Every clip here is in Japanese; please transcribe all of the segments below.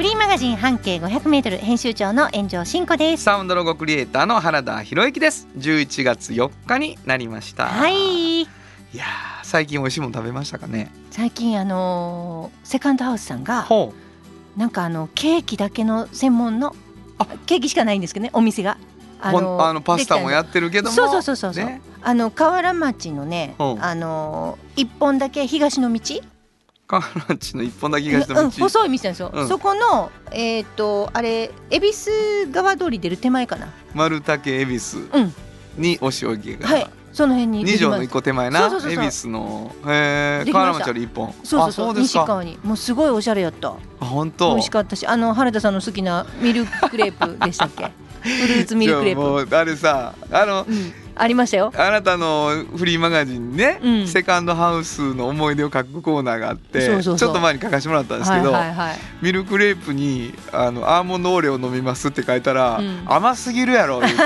フリーマガジン半径500メートル編集長の炎上真子です。サウンドロゴクリエイターの原田博之です。11月4日になりました。はい。いやー最近美味しいもの食べましたかね？最近あのーセカンドハウスさんがほなんかあのケーキだけの専門のあ。ケーキしかないんですけどねお店が。うほんあのパスタもやっってるけども。そうそうそうそうそう、ね。あの河原町のね、う。んあのー一本だけ東の道、河原町の一本だけ東の道、うん、細い道。なんですよ、うん。そこのえっ、とあれ恵比寿川通り出る手前かな？丸竹恵比寿うん。にお塩池が、はいその辺に二条の一個個手前な恵比寿の。へえ河原町より一本。そうそうそう。西川に。もうすごいおしゃれやった。あ本美当味しかったしあの原田さんの好きなミルククレープでしたっけ？フルーツミルククレープ、あれさあのうん、ありましたよ。あなたのフリーマガジンにね、うん。セカンドハウスの思い出を書くコーナーがあってちょっと前に書かせてもらったんですけど、ミルクレープにあのアーモンドオーレを飲みますって書いたら、うん。甘すぎるやろ言うて。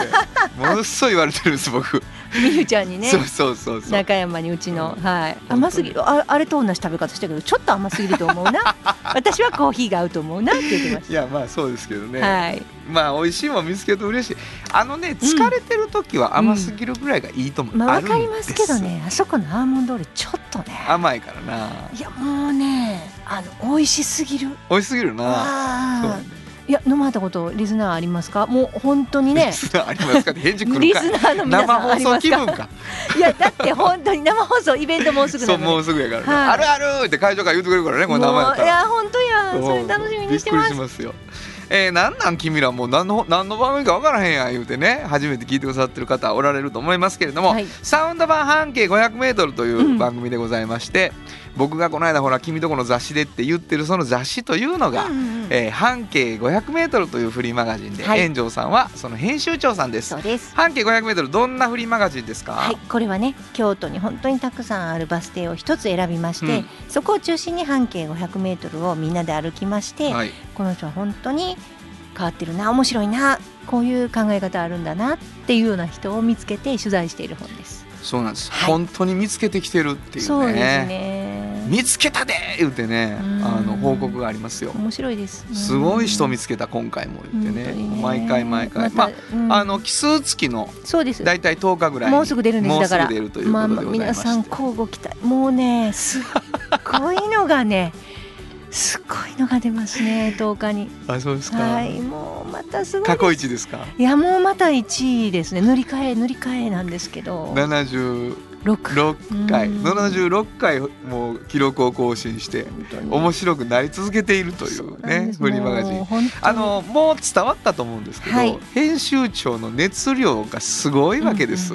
ものすごい言われてるんです僕、みゆちゃんにね。そうそうそうそう。中山にうちの、はい。甘すぎる。ああれと同じ食べ方したけどちょっと甘すぎると思うな。私はコーヒーが合うと思うなって言ってましいやまあそうですけどね、た、はい。まあ美味しいもん見つけると嬉しい。あのね疲れてる時は甘すぎるぐらいがいいと思う、まあわるんかりますけどね。あそこのアーモンドオーレちょっとね。甘いからな。いやもうねあの美味しすぎる。美味しすぎるな。そう。ああいや飲まれたことリスナーありますか？もう本当にね。リスナーありますか？返事来リるかスナーの皆生さんありますか？気分かいやだって本当に生放送イベントもうすぐなので。もうすぐやからね、はい。あるあるって会場から言ってくれるからねこの名前やったら。いや本当やそれ楽しみにしてます。びっくりしますよ。えー、なんなん君らもう何の何の番組か分からへんやん言うてね初めて聞いてくださってる方おられると思いますけれども、はい。サウンド版半径 500m といううん。番組でございまして、僕がこの間ほら君とこの雑誌でって言ってるその雑誌というのが、うんうんうん。えー半径 500m というフリーマガジンで、はい。炎上さんはその編集長さんです。そうです。半径 500m どんなフリーマガジンですか、はい、これはね京都に本当にたくさんあるバス停を一つ選びまして、うん。そこを中心に半径 500m をみんなで歩きまして、はい。この人は本当に変わってるな面白いなこういう考え方あるんだなっていうような人を見つけて取材している本です。そうなんです、はい。本当に見つけてきてるっていうね。そうですね。見つけたで言ってねうん。あの報告がありますよ。面白いです。すごい人見つつけた今回も言ってね。毎回毎回。まああの奇数月のそうです。だいたい10日ぐらいにもうすぐ出るんです。もうだから。すぐ出るということでございまして、皆さん交互期待。もうねすっごいのがねすっごいのが出ますね10日に。あそうですか、はいもうまたすごい過去一ですか？いやもうまた1位ですね。塗り替え塗り替えなんですけど。76 6回。うん。76回もう記録を更新して面白くなり続けているというねフリーマガジン。あのもう伝わったと思うんですけど、はい。編集長の熱量がすごいわけです、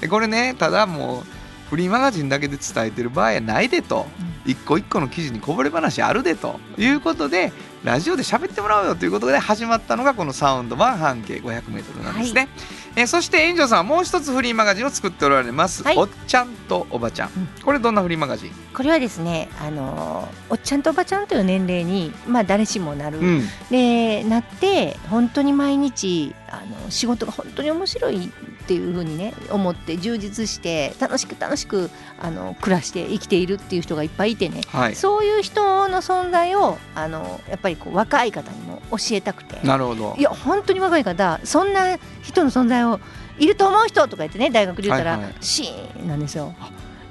でこれねただもうフリーマガジンだけで伝えてる場合やないでと、一個一個の記事にこぼれ話あるでということでラジオで喋ってもらおうよということで始まったのがこのサウンド版半径 500m なんですね、えーそして炎上さんはもう一つフリーマガジンを作っておられます、はい。おっちゃんとおばちゃん。これどんなフリーマガジン、これはですねあのおっちゃんとおばちゃんという年齢にまあ誰しもなる、うん。でなって本当に毎日あの仕事が本当に面白いっていうふうにね思って充実して楽しく楽しくあの暮らして生きているっていう人がいっぱいいてね、はい。そういう人の存在をあのやっぱりこう若い方にも教えたくて。なるほど。いや本当に若い方そんな人の存在をいると思う人とか言ってね大学で言ったら、はいはい。シーンなんですよ。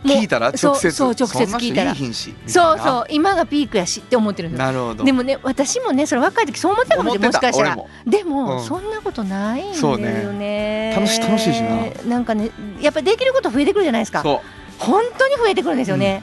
聞いたら直接。そうそう直接聞いたら。そうそう今がピークやしって思ってるんで。なるほど。でもね私もねそれ若い時そう思ってたかもしれないもしかしたら。でも、うん。そんなことないんだそうよね。ね楽し楽しいしな。なんかねやっぱできること増えてくるじゃないですか。そう。本当に増えてくるんですよね、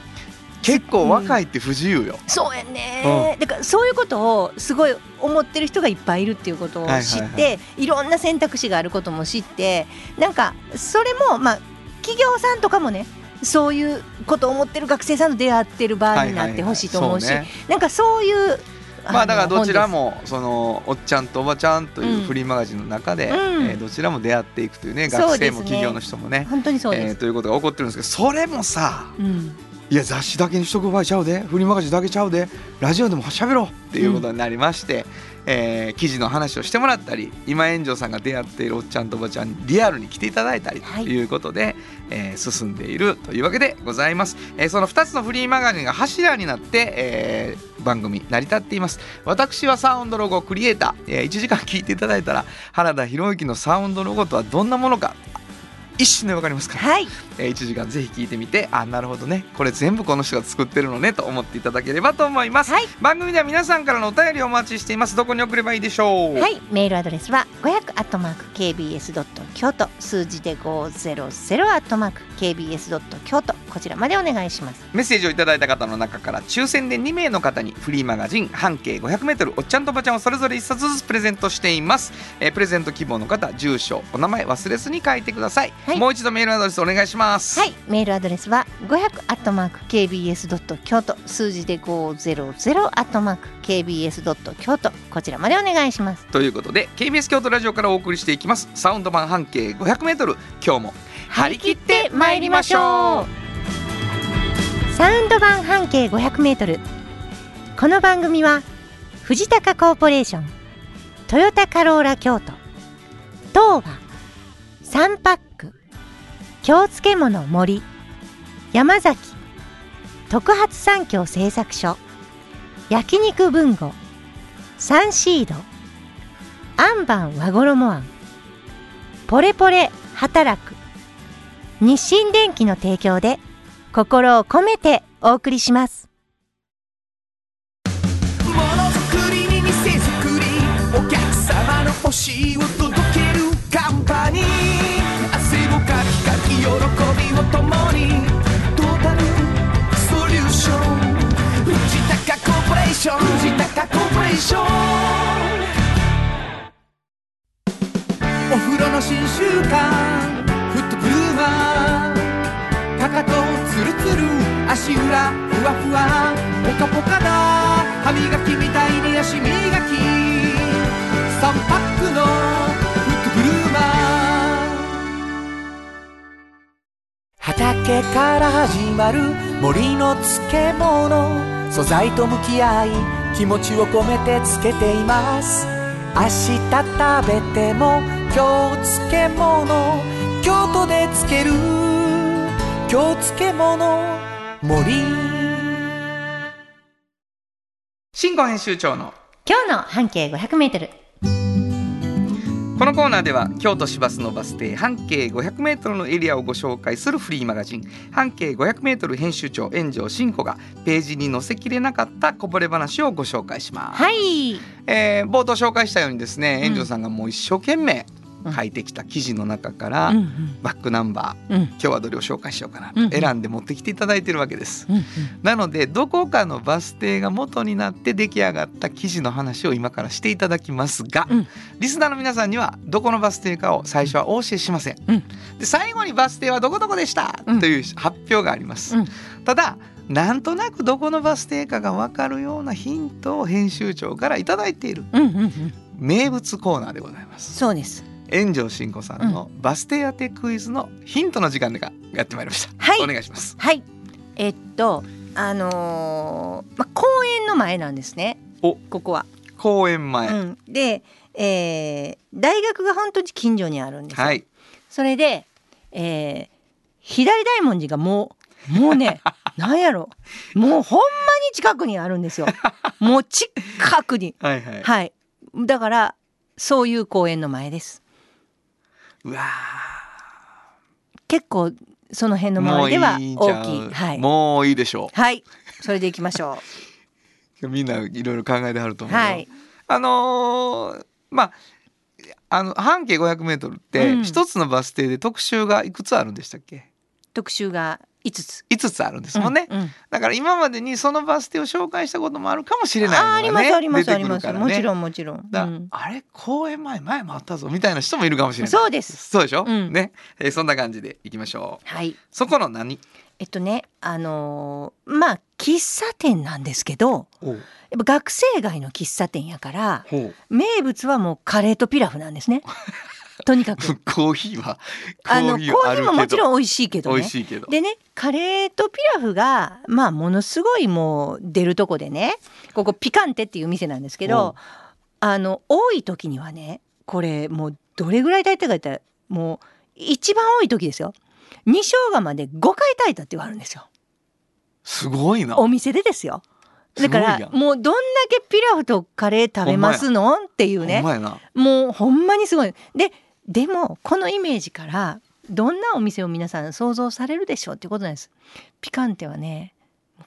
結構若いって不自由よ、そうやね、だからそういうことをすごい思ってる人がいっぱいいるっていうことを知って、はい。いろんな選択肢があることも知ってなんかそれもまあ企業さんとかもねそういうことを思ってる学生さんと出会ってる場になってほしいと思うし、はいはいはい。なんかそういうまあだからどちらももそのおっちゃんとおばちゃんというフリーマガジンの中で、うん。えーどちらも出会っていくというね学生も企業の人もね本当にそうえということが起こってるんですけどそれもさうん。いや雑誌だけにしとく場合ちゃうでフリーマガジンだけちゃうでラジオでも喋ろうっていうことになりまして、えー記事の話をしてもらったり今炎上さんが出会っているおっちゃんとおばちゃんにリアルに来ていただいたりとはい。いうことで、えー進んでいるというわけでございます、えーその2つのフリーマガジンが柱になって、えー番組成り立っています。私はサウンドロゴクリエイター、え1時間聞いていただいたら原田博之のサウンドロゴとはどんなものか一瞬でわかりますから。はい。えー1時間ぜひ聞いてみてあなるほどね。これ全部この人が作ってるのねと思っていただければと思います、はい。番組では皆さんからのお便りをお待ちしています。どこに送ればいいでしょう？はい、メールアドレスは500アットマーク KBS ドット京都。数字で500アットマーク KBS ドット京都。こちらまでお願いします。メッセージをいただいた方の中から抽選で2名の方にフリーマガジン半径 500m おっちゃんとおばちゃんをそれぞれ1冊ずつプレゼントしています、えープレゼント希望の方住所お名前忘れずに書いてください、はい。もう一度メールアドレスお願いします。はい、メールアドレスは500アットマーク KBS ドット京都。数字で500アットマーク KBS ドット京都。こちらまでお願いします。ということで KBS 京都ラジオからお送りしていきます。サウンド版半径 500m 今日も張り切って参りましょう。サウンド版半径500メートル。この番組は藤高コーポレーショントヨタカローラ京都東和サンパック京漬物森山崎特発産業製作所焼肉文吾サンシードアンバン和衣あんポレポレ働く日清電機の提供で心を込めてお送りします。ものづくりに店づくりお客様の欲しいをお風呂の新習慣フットグルーマーかかとツルツル足裏ふわふわポカポカだ。歯磨きみたいに足磨き。3パックの畑から始まる森の漬物。素材と向き合い気持ちを込めて漬けています。明日食べても今日漬物。京都で漬ける。京漬物。森。新語編集長の。今日の半径500メートルこのコーナーでは京都市バスのバス停半径 500m のエリアをご紹介するフリーマガジン半径 500m 編集長炎上真子がページに載せきれなかったこぼれ話をご紹介します、はい。えー冒頭紹介したようにですねうん。炎上さんがもう一生懸命書いてきた記事の中から、うんうんバックナンバーうん今日はどれを紹介しようかなうんと選んで持ってきていただいてるわけです。うんなのでどこかのバス停が元になって出来上がった記事の話を今からしていただきますが、うんリスナーの皆さんにはどこのバス停かを最初はお教えしません。うんで最後にバス停はどこどこでした、うんという発表があります。うんただなんとなくどこのバス停かが分かるようなヒントを編集長からいただいているうんうんうん名物コーナーでございます。そうです炎上真子さんのバス停当てクイズのヒントの時間がやってまいりました。はい。お願いします。はい。えっとあのーまあ公園の前なんですね。お。ここは、公演前、うん、で、えー大学が本当に近所にあるんですよ、はい。それで、えー左大文字がもうもうね なんやろ。もうほんまに近くにあるんですよ。もう近くに。はいはい。はい。だからそういう公園の前ですうわ結構その辺の周りでは大きい。はい。もういいでしょはい。それでいきましょう。みんないろいろ考えてはるとう思うよ。はい。あのーまああの半径 500m ってうん。一つのバス停で特集がいくつあるんでしたっけ？特集が5つ。5つあるんですもんね。うんうん。だから今までにそのバス停を紹介したこともあるかもしれないのがねますあります出あります、ね。もちろんもちろん、だうん。あれ公演前前もあったぞみたいな人もいるかもしれない。そうです。そうでしょ？うん。ね、えーそんな感じでいきましょう。はい。そこの何？えっとねあのーまあ喫茶店なんですけどやっぱ学生街の喫茶店やから名物はもうカレーとピラフなんですね とにかく。コーヒーはあのコーヒーももちろんん美味しいけどね。美味しいけど。でねカレーとピラフがまあものすごいもう出るとこでねここピカンテっていう店なんですけどあの多い時にはねこれもうどれぐらい炊いたか言ったらもう一番多い時ですよ。2生姜まで5回炊いたって言われるんですよ。すごいな。お店でですよ。だからもうどんだけピラフとカレー食べますの？っていうね。もうほんまにすごい。ででもこのイメージからどんなお店を皆さん想像されるでしょうっていうことなんです。ピカンテはね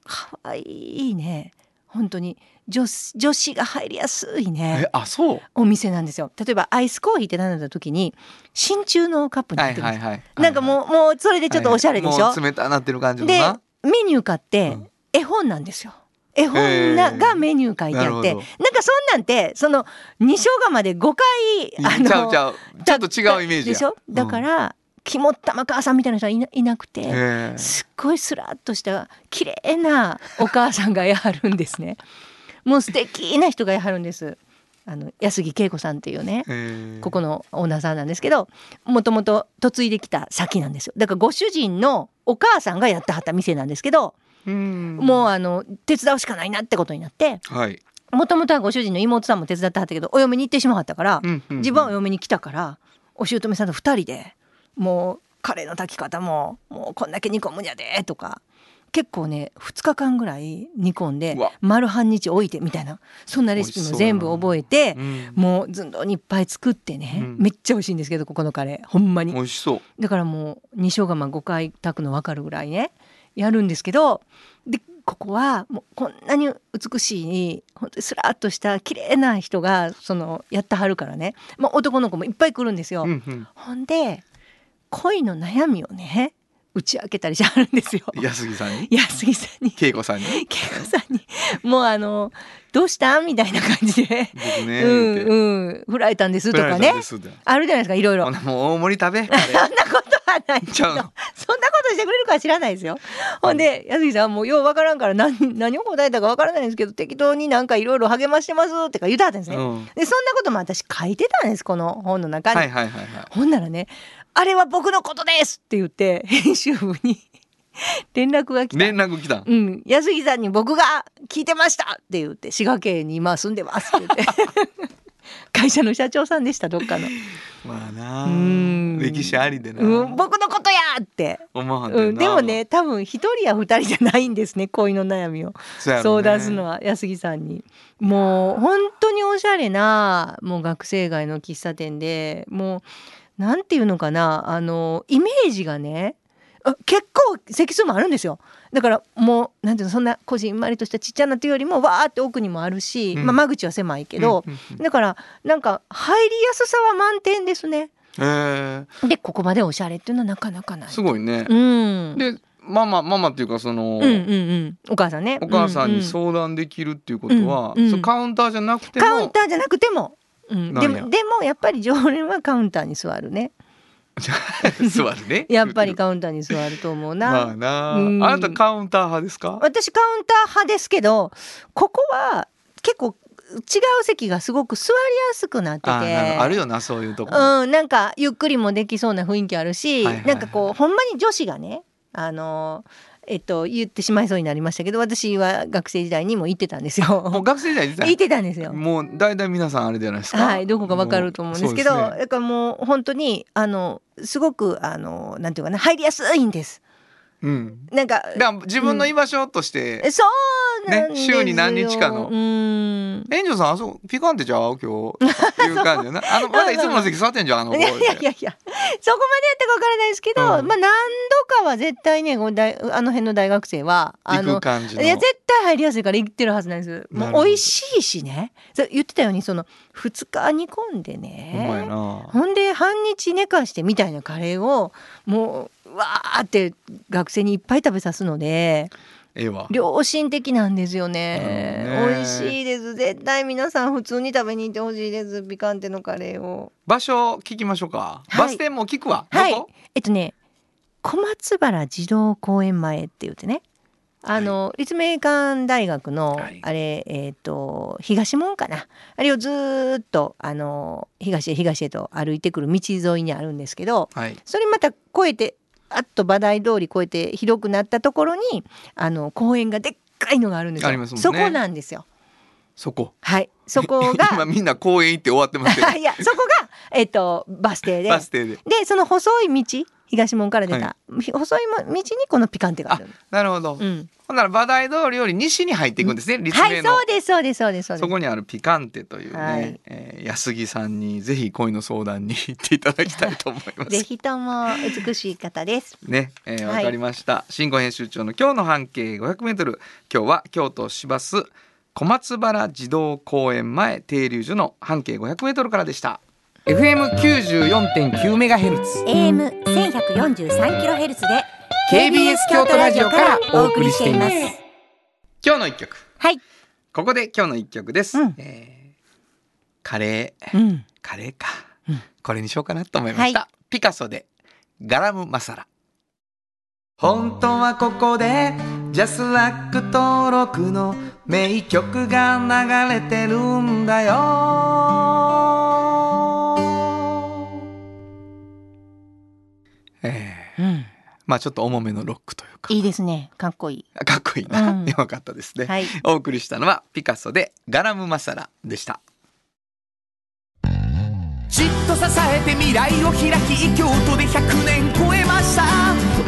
可愛いね。本当に女子女子が入りやすいね。えあそう？お店なんですよ。例えばアイスコーヒーって頼んだ時に真鍮のカップには入ってるんです、いはいはい。なんかもうもうそれでちょっとおしゃれでしょ、はいはい。もう冷たなってる感じのでなメニュー買って、うん。絵本なんですよ絵本なへー。がメニュー書いてあってなんかそんなんてその2生姜まで5回あのちゃうちゃう。ちょっと違うイメージや。でしょ？だから、肝っ玉母さんみたいな人はいなくて、すっごいスラッとした綺麗なお母さんがやはるんですね。もう素敵な人がやはるんです。あの安木恵子さんっていうねここのオーナーさんなんですけどもともと嫁いできた先なんですよ。だからご主人のお母さんがやってはった店なんですけど、うんもうあの手伝うしかないなってことになってはい。もともとはご主人の妹さんも手伝ってはったけどお嫁に行ってしまったから、うんうんうん。自分はお嫁に来たからお姑さんと2人でもうカレーの炊き方ももうこんだけ煮込むんやでとか結構ね2日間ぐらい煮込んで丸半日置いてみたいなそんなレシピも全部覚えてう。ん。もう寸胴にいっぱい作ってね、うん。めっちゃ美味しいんですけどここのカレー。ほんまに。美味しそう。だからもう2生姜ま5回炊くの分かるぐらいねやるんですけどでここはもうこんなに美しい本当にスラッとした綺麗な人がそのやってはるからね、まあ、男の子もいっぱい来るんですよ。うんうん。ほんで恋の悩みをね打ち明けたりしはるんですよ。安木さんに？安木さんに。恵子さんに？恵子さんに。もうあの「どうした?」みたいな感じで「僕ねうん言うん。振られたんです」とかね。あるじゃないですかいろいろ。もう大盛り食べカレーそんなことはないそんなことしてくれるかは知らないですよ。ほんで安木さんもうようわからんから何何を答えたかわからないんですけど適当になんかいろいろ励ましてますってか言うたはったんですね。うんでそんなことも私書いてたんですこの本の中に。はいはいはいはいほんならね「あれは僕のことです!」って言って編集部に 連絡が来た。連絡来たんうん、安木さんに僕が聞いてましたって言って滋賀県に今住んでますって言って会社の社長さんでしたどっかの。まあなうん。歴史ありでな。うん、僕のことやって。思わんうん、でもね多分一人や二人じゃないんですね恋の悩みを。そうやろ相ね。談するのは安木さんに。もう本当におしゃれなもう学生街の喫茶店でもうなんていうのかなあのイメージがねあ結構席数もあるんですよだからもうなんていうのそんなこじんまりとしたちっちゃなというよりもわーって奥にもあるし、うん。まあ、間口は狭いけど、うんうんうん。だからなんか入りやすさは満点ですね。へえでここまでおしゃれっていうのはなかなかない。すごいね。うん。でママママっていうかそのうんうんうん。お母さんね。お母さんに相談できるっていうことはうんうん。カウンターじゃなくても。カウンターじゃなくても、うん、でもでもやっぱり常連はカウンターに座るね 座るね。やっぱりカウンターに座ると思うな、まあな。うん。あなたカウンター派ですか？私カウンター派ですけどここは結構違う席がすごく座りやすくなってて。あなるよなそういうとこ。うん、なんかゆっくりもできそうな雰囲気あるし、はいはいはいなんかこうほんまに女子がねあのえっと言ってしまいそうになりましたけど私は学生時代にも行ってたんですもうよ。学生時代行ってた？んですよ。もう大体皆さんあれじゃないですかはい、どこかわかると思うんですけどねだからもう本当にあのすごくあのなんていうかな入りやすいんです。うん。なんか自分の居場所として、そうなんですよ、ね週に何日かの。うん。園長さんあそこピカンテちゃう？今日。っていう感じやな。あのまだいつもの席座ってんじゃんあの子。いやいやいやそこまでやったかわからないですけど、うん。まあ何度かは絶対ねこう大あの辺の大学生はあ行のく感じの。いや絶対入りやすいから行ってるはずなんです。もう美味しいしね。そう言ってたようにその2日煮込んでね。な。ほんで半日寝かしてみたいなカレーをもうわーって学生にいっぱい食べさすのでええわ。良心的なんですよね。なるほどね。美味しいです。絶対皆さん普通に食べに行ってほしいです。ピカンテのカレーを。場所聞きましょうか、はい。バス停も聞くわ、はい。どこえっとね小松原児童公園前って言ってね。あの、立命館大学の、はい。あれえっ、と東門かな。あれをずーっとあの東へ東へと歩いてくる道沿いにあるんですけどはい。それまた越えてあっと馬台通り越えて広くなったところにあの公園がでっかいのがあるんですよ。ありますもんねそこなんですよ。そこ。はい、そこ 今がみんな公園行って終わってますけど いやそこがえっ、とバス停で。バス停で。でその細い道東門から出た、細い道にこのピカンテがある。なるほど、うん、ほんなら馬台通りより西に入っていくんですね、立はい命の、そうですそうですそうですそうです。そこにあるピカンテというね、はい。えー安木さんにぜひ恋の相談に行っていただきたいと思います。ぜひとも美しい方です。ね、えー、わはい。かりました。新語編集長の今日の半径500メートル。今日は京都市バス小松原児童公園前停留所の半径500メートルからでした。FM 94.9メガヘルツ。AM 千百四十三キロヘルツで KBS 京都ラジオからお送りしています。今日の一曲。はい。ここで今日の一曲です。うんえーカレー。うん。カレーか、うんこれにしようかなと思いました、はピカソでガラムマサラ本当はここでジャスラック登録の名曲が流れてるんだよ。えーうん。まあちょっと重めのロックというか。いいですね。かっこいい。かっこいいな、うん。よかったですね、はい。お送りしたのはピカソでガラムマサラでした。じっと支えて未来を開き京都で100年超えました。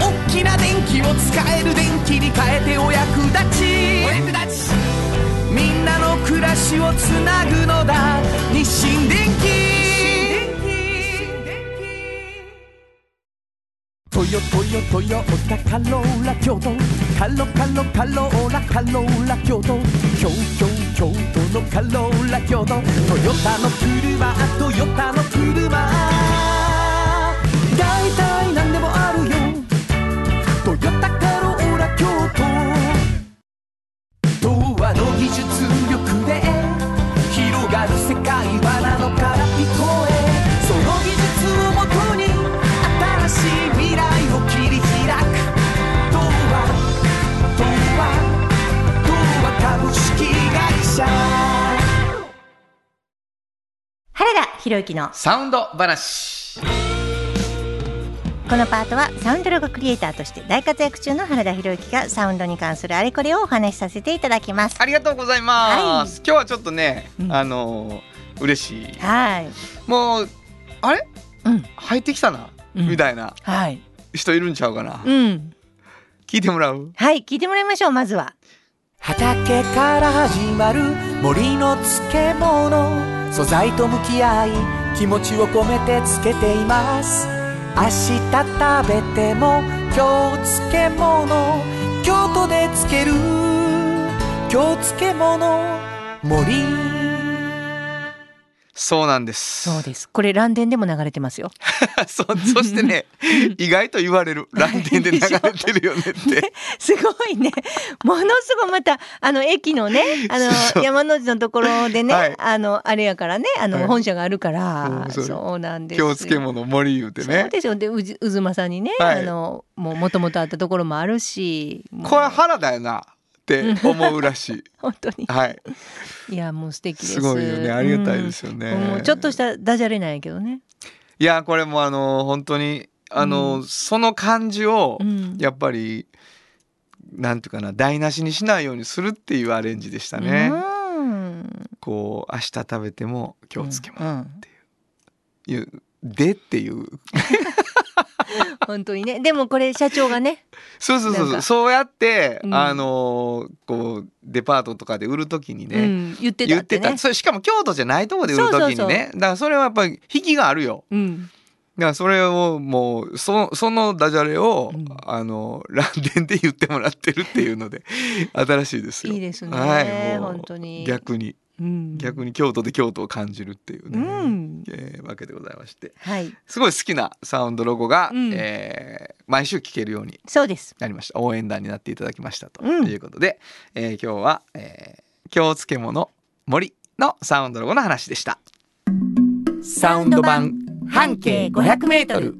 大きな電気を使える電気に変えてお役立ち。お役立ちみんなの暮らしをつなぐのだ。日清電気トヨトヨトヨタカローラ京都。カロカロカローラカローラ京都。京京京都のカローラ京都。トヨタの車トヨタの車。術力で広がる世界はなのから聞こえその技術をもとに新しい未来を切り開く童話童話童話株式会社原田博之のサウンド話このパートはサウンドロゴクリエイターとして大活躍中の原田博之がサウンドに関するあれこれをお話しさせていただきます。ありがとうございます、今日はちょっとね、うんあのー嬉しいはい。もうあれ？うん。入ってきたな、うんみたいなはい。人いるんちゃうかな、うん。聞いてもらう？はい。聞いてもらいましょう。まずは。畑から始まる森の漬物素材と向き合い気持ちを込めてつけています明日食べても今日漬物京都で漬ける京漬物森そうなんです。そうです。これ乱電でも流れてますよ。そそしてね 意外と言われる。乱電で流れてるよねって。すごいね。ものすごいまたあの駅のね、あの山之内のところでね、はい。あのあれやからね、あのはい。本社があるから、うんそう。なんですよ。今日漬物森言うてそうねですよ。で、うじうずまさんにね、はい。あのもう元々あったところもあるし、これ腹だよなって思うらしい。本当に。はい。いやもう素敵です。すごいよね。ありがたいですよね、うん。ちょっとしたダジャレなんやけどね。いやこれもあの本当にあの、うその感じをうん。やっぱり、なんていうかな台無しにしないようにするっていうアレンジでしたね。うん。こう明日食べても今日漬物う。ん。っていう、でっていう 本当にね。でもこれ社長がね、そうそうそうそう。やって、うん。あのこうデパートとかで売る時にうね、ん、言ってた言っててた。それしかも京都じゃないとこで売る時にねだからそれはやっぱり引きがあるよ。うん。だからそれをもうそそのダジャレを、うん。あの乱電で言ってもらってるっていうので新しいですよ。いいですね。はい、本当に。逆にうん。逆に京都で京都を感じるっていううね、ん。えーわけでございましてはい。すごい好きなサウンドロゴが、うんえー毎週聴けるようにそうです。なりました応援団になっていただきましたとうんいうことで、えー今日は、えー京漬物森のサウンドロゴの話でした。サウンド版半径500メートル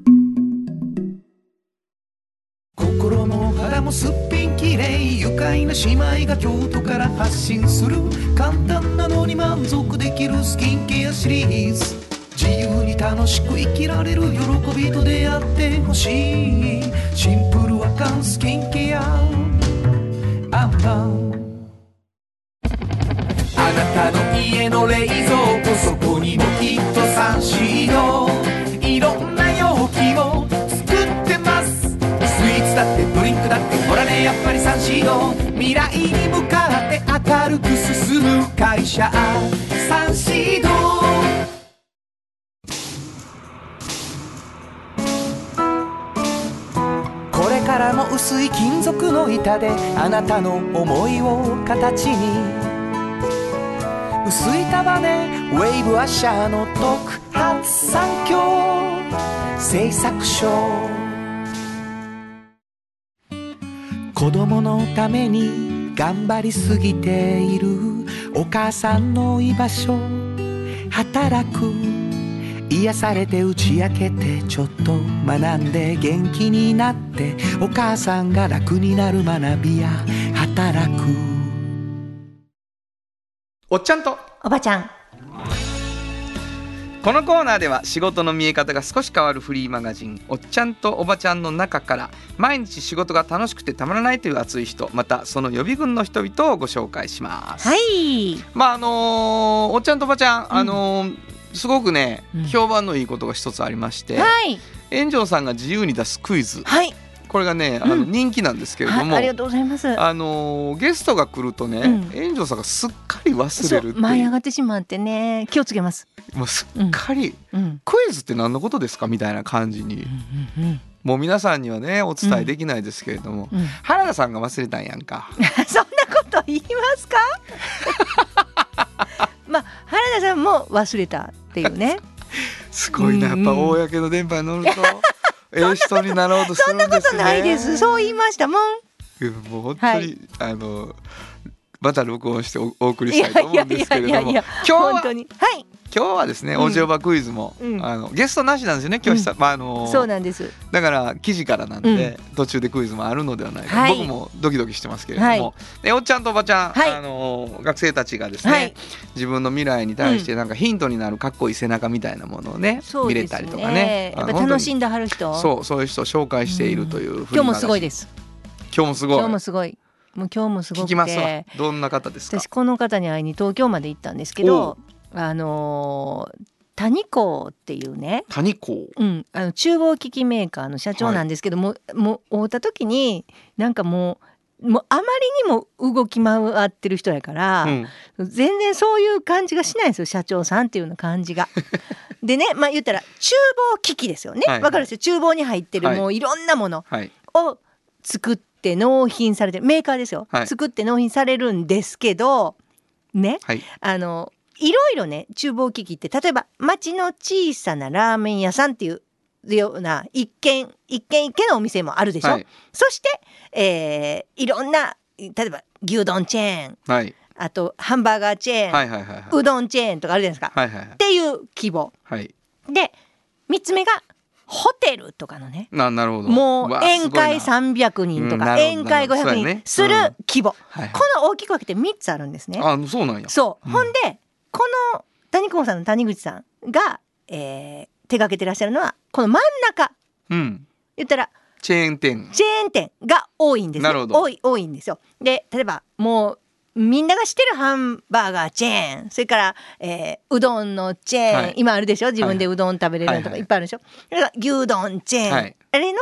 心も肌もすっぴんきれい愉快な姉妹が京都から発信する簡単なのに満足できるスキンケアシリーズ。自由に楽しく生きられる喜びと出会ってほしい。シンプルアカンスキンケア。アンパンあなたの家の冷蔵庫そこにもきっとサンシードいろんな容器を作ってます。スイーツだってねやっぱりサンシード未来に向かって明るく進む会社。サンシードこれからも薄い金属の板であなたの思いを形に。薄い束ねウェーブアッシャーの特発産業製作所。子供のために頑張りすぎている。お母さんの居場所働く。癒されて打ち明けてちょっと学んで元気になって。お母さんが楽になる学びや働く。おっちゃんと。おばちゃんこのコーナーでは仕事の見え方が少し変わるフリーマガジン「おっちゃんとおばちゃん」の中から毎日仕事が楽しくてたまらないという熱い人またその予備軍の人々をご紹介します。はい。まああのーおっちゃんとおばちゃん、ん。あのーすごくね、うん。評判のいいことが一つありまして、はい。炎上さんが自由に出すクイズ。はいこれがねあのうん人気なんですけれども、はいありがとうございます。あのーゲストが来るとね、うん。炎上さんがすっかり忘れるっていう。舞い上がってしまってね気をつけます。もうすっかり、うん。クイズって何のことですかみたいな感じに。もう皆さんにはねお伝えできないですけれども、うん。原田さんが忘れたんやんか。そんなこと言いますか？まあ原田さんも忘れたっていうね。すごいなやっぱ公の電波に乗るとええ人になろうとするんですね。そんなことないです。そう言いましたもん。うんもう本当に、はい。あのまた録音しておお送りしたいと思うんですけれども。いやいやいや今日は本当に。はい今日はですね、うん。おじおばクイズも、うん。あのゲストなしなんですよね今日久、まああのそうなんです。だから記事からなんで、途中でクイズもあるのではないか、はい。僕もドキドキしてますけれども、はい。でおっちゃんとおばちゃん、はい。あの学生たちがですね、はい。自分の未来に対してなんかヒントになるかっこいい背中みたいなものをね、見れたりとかね。やっぱ楽しんではる人。そうそういう人を紹介しているという、今日もすごいです。今日もすごい。今日もすごい。もう今日もすごく聞きますわ。てどんな方ですか？私この方に会いに東京まで行ったんですけどあのー谷港っていうね。谷子うん、あの厨房機器メーカーの社長なんですけども、もう会った時になんかもうもうあまりにも動き回ってる人やから、うん。全然そういう感じがしないんですよ社長さんっていうような感じが。でねまあ言ったら厨房機器ですよね。わ、はい。かるでしょ？厨房に入ってるはい。もういろんなものはい。を作って納品されてるメーカーですよ、はい。作って納品されるんですけどね。はい。あのいろいろね厨房機器って例えば町の小さなラーメン屋さんっていうような一軒一軒一軒のお店もあるでしょ、はい。そして、えーいろんな例えば牛丼チェーン。はい。あとハンバーガーチェーン、はいはいはいはい。うどんチェーンとかあるじゃないですか、はいはいっていう規模。はい。で3つ目がホテルとかのね。ななるほど。もうわ宴会すごいな。300人とか宴会500なるほど。そうやね。人する規模、はいこの大きく分けて3つあるんですね。あそうなんや。そう、うん。ほんでこの谷高さんの谷口さんが、えー手掛けてらっしゃるのはこの真ん中。うん。言ったらチェーン店。チェーン店が多いんですねなるほど。多い多いんですよ。で例えばもうみんなが知ってるハンバーガーチェーン。それから、えーうどんのチェーン、はい。今あるでしょ？自分でうどん食べれるのとかはいはい。いっぱいあるでしょ、それから牛丼チェーン、はい。あれの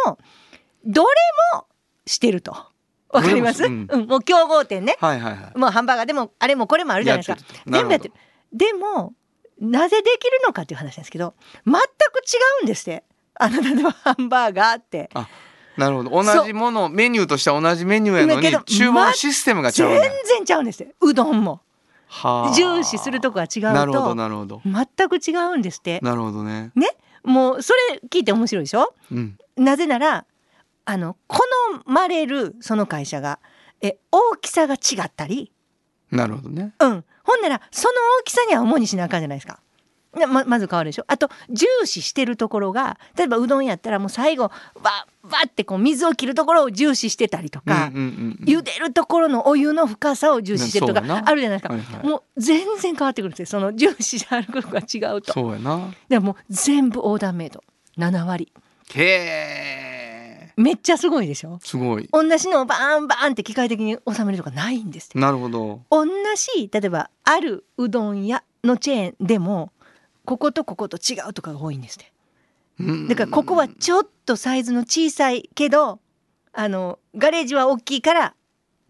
どれもしてると。わかります、どれもうん。もう競合店ね。はいはいはい。もうハンバーガーでもあれもこれもあるじゃないですか。全部やってるでもなぜできるのかっていう話なんですけど全く違うんですって。あの例えばハンバーガーって。なるほど。同じものメニューとしては同じメニューやのにだけど厨房のシステムが違全うんだ。然ちゃうんですって。うどんも。はあ。重視するとこが違うとなるほどなるほど。全く違うんですって。なるほどね？もうそれ聞いて面白いでしょ？うん。なぜならあの好まれるその会社がえ大きさが違ったり。なるほどね。うんほんならその大きさには主にしなあかんじゃないですか。でままず変わるでしょ。あと重視してるところが例えばうどんやったらもう最後わわってこう水を切るところを重視してたりとか、うんうんうん茹でるところのお湯の深さを重視してるとかあるじゃないですか、はいはい。もう全然変わってくるんですよ。その重視してあることが違うと。そうやな。でも全部オーダーメイド。7割。へえめっちゃすごいでしょ？すごい。同じのをバーンバーンって機械的に収めるとかないんですってなるほど。同じ例えばあるうどん屋のチェーンでもこことここと違うとかが多いんですって。うん。だからここはちょっとサイズの小さいけどあのガレージは大きいから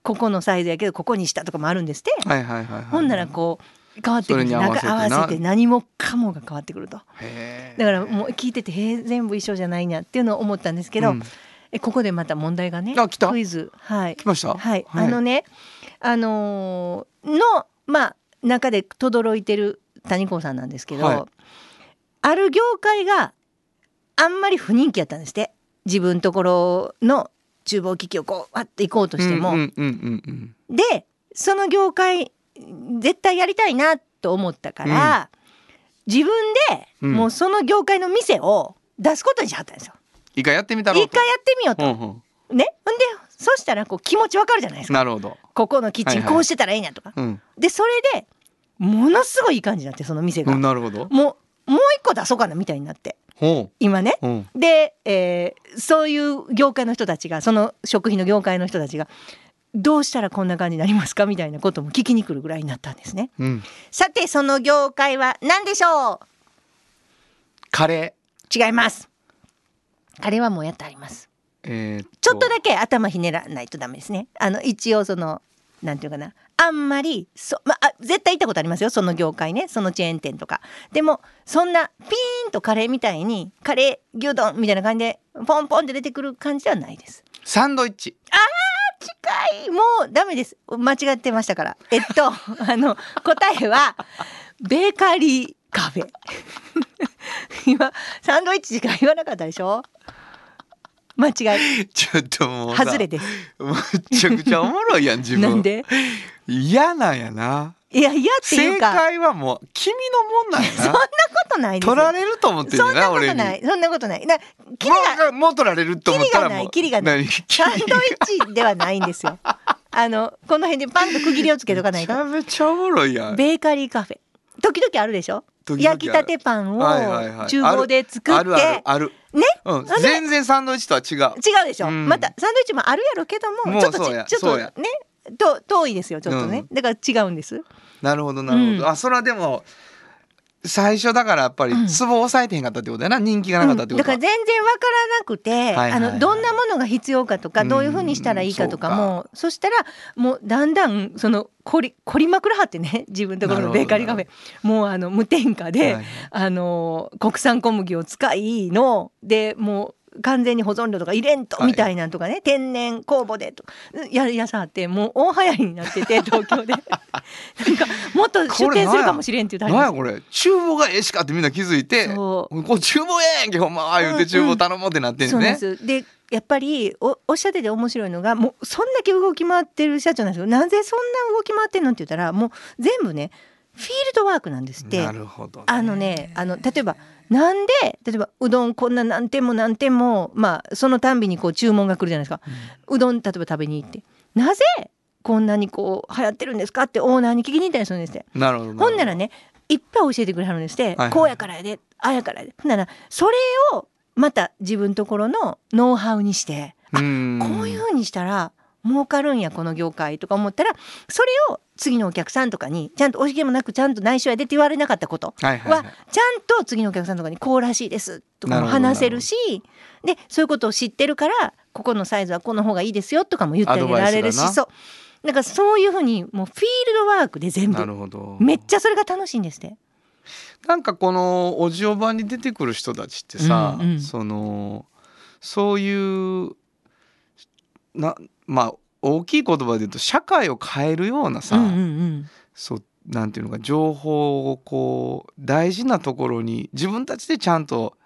ここのサイズやけどここにしたとかもあるんですって、はいはいはいはい。ほんならこう変わってくる合わ合わせて何もかもが変わってくると。だからもう聞いててへえ全部一緒じゃないなっていうのを思ったんですけど、うんえここでまた問題がねあ来た。クイズ。はい。来ました？はい、あのねあのーのまあ中で轟いてる谷子さんなんですけど、はい。ある業界があんまり不人気やったんですって。自分ところの厨房機器をこうわっていこうとしても、うんうんうんうんでその業界絶対やりたいなと思ったから、自分でうん。もうその業界の店を出すことにしはったんですよ。一回やってみたろうと。一回やってみようと。うんうん。ね、ほんでそしたらこう気持ちわかるじゃないですか。なるほど。ここのキッチンはいはい。こうしてたらいいなとか。うん。でそれでものすごいいい感じになってその店が、うんなるほど。もうもう一個出そうかなみたいになって。ほ今ね。ううん。で、えーそういう業界の人たちがその食品の業界の人たちがどうしたらこんな感じになりますかみたいなことも聞きに来るぐらいになったんですね。うん。さてその業界は何でしょカレう違います。あれはもうやってあります。ーえーちょっとだけ頭ひねらないとダメですね。あの一応そのなんていうかなあんまりそまあ絶対行ったことありますよその業界ねそのチェーン店とか。でもそんなピーンとカレーみたいにカレー牛丼みたいな感じでポンポンって出てくる感じではないです。サンドイッチ近いもうダメです間違ってましたから。えっと あの答えはベーカリーカフェ。今サンドイッチしか言わなかったでしょ？間違い。ちょっともうさ外れです。むっちゃくちゃおもろいやん自分。なんで？嫌なんやな。いや嫌ってい正うか。解はもう君のもんなんや そんななことない取られると思ってんそんなことない。そんなことない。なキリがもう取られると思ったらもう。キリがない何？サンドイッチではないんですよ。あのこの辺でパンと区切りをつけとかないと。めちゃめちゃおもろいやん。ベーカリーカフェ。時々あるでしょ？焼きたてパンを厨房で作って。あるね？うん。全然サンドイッチとは違う。違うでしょ、うん。またサンドイッチもあるやろうけどももうちょっとちちょっとねと遠いですよちょっとね、うだから違うんです。なるほどなるほど、うん。あそれはでも最初だからやっぱりうん。ツボを抑えてへんかったってことやな。人気がなかったってうん。だことは、から全然わからなくて、はいはいあのどんなものが必要かとかうん。どういうふうにしたらいいかとかもそしたらもうだんだんその凝り凝りまくらはってね 自分のところのベーカリーカフェもうあの無添加で、はいはい。あの国産小麦を使いのでもう完全に保存料とか入れんとはい。みたいなんとかね、天然酵母でと。やるやさってもう大流行りになってて 東京で。なんかもっと出店するかもしれんって言うたらこれ厨房がええしかってみんな気づいてそこう厨房ええやんけほんまあ言うて厨房頼もうってなってんそうね、なんです。でやっぱりおおっしゃってて面白いのがもうそんだけ動き回ってる社長なんですけどなぜそんな動き回ってんのって言ったらもう全部ねフィールドワークなんですって。なるほど、ね、あのねあの例えばなんで例えばうどんこんな何点も何点もまあそのたんびにこう注文が来るじゃないですか、うどん例えば食べに行ってなぜこんなにこう流行ってるんですかってオーナーに聞きに行ったりするんですって。なるほど。ほんならねいっぱい教えてくれはるんですって、はい。こうやからやでああやからやで。ほんならそれをまた自分ところのノウハウにしてあうん。こういうふうにしたら儲かるんやこの業界とか思ったらそれを次のお客さんとかにちゃんと惜しげもなくちゃんと内緒やでって言われなかったことはちゃんと次のお客さんとかにこうらしいですとかも話せるしでそういうことを知ってるからここのサイズはこの方がいいですよとかも言ってあげられるしそう。だからそういうふうにもうフィールドワークで全な部めっちゃそれが楽しいんですって。なんかこのおじおばに出てくる人たちってさ、うんうん。そのそういうなまあ大きい言葉で言うと社会を変えるようなさ、うんうんうん。そうなんていうのか情報をこう大事なところに自分たちでちゃんと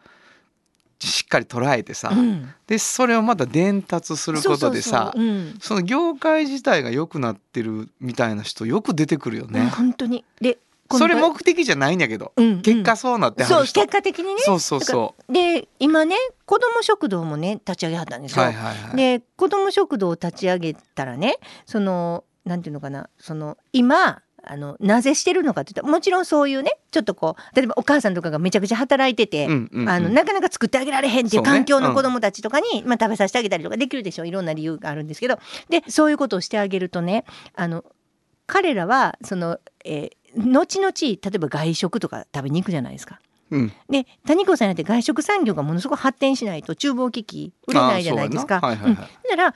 しっかり捉えてさ、うん。でそれをまた伝達することでさそうん。その業界自体が良くなってるみたいな人よく出てくるようんね。本当に。でそれ目的じゃないんやけど、うんうん。結果そうなってはそう結果的にね。そうそうそで今ね子ども食堂もね立ち上げはったんですうよ。はいはいはい。で子ども食堂を立ち上げたらねそのなんていうのかなその今あのなぜしてるのかって言ったらもちろんそういうねちょっとこう例えばお母さんとかがめちゃくちゃ働いてて、うんうんうん。あのなかなか作ってあげられへんっていう環境の子どもたちとかに、まあ、食べさせてあげたりとかできるでしょ。ういろんな理由があるんですけど。でそういうことをしてあげるとねあの彼らはその、えー後々例えば外食とか食べに行くじゃないですか。うん。で谷子さんやって外食産業がものすごく発展しないと厨房機器売れないじゃないですか。だから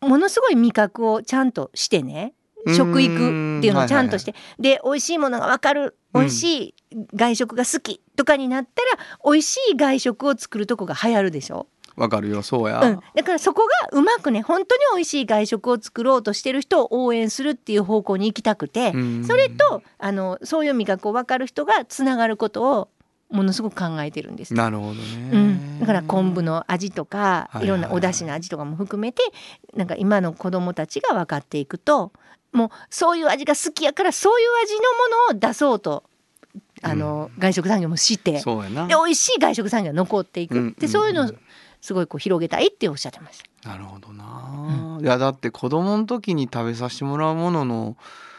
ものすごい味覚をちゃんとしてね食育っていうのをちゃんとして、で美味しいものが分かるうん。美味しい外食が好きとかになったら、美味しい外食を作るとこが流行るでしょ、わかるよそうや、うん、だからそこがうまくね本当に美味しい外食を作ろうとしてる人を応援するっていう方向に行きたくて、うん。それとあのそういう味覚を分かる人がつながることをものすごく考えてるんです。なるほどね、うん、だから昆布の味とかはいろんなお出汁の味とかも含めてなんか今の子どもたちが分かっていくともうそういう味が好きやからそういう味のものを出そうとあの、外食産業もしてで美味しい外食産業が残っていく、うん。でそういうのすごいこう広げたいっておっしゃってました。なるほどな、いやだって子供の時に食べさせてもらうものの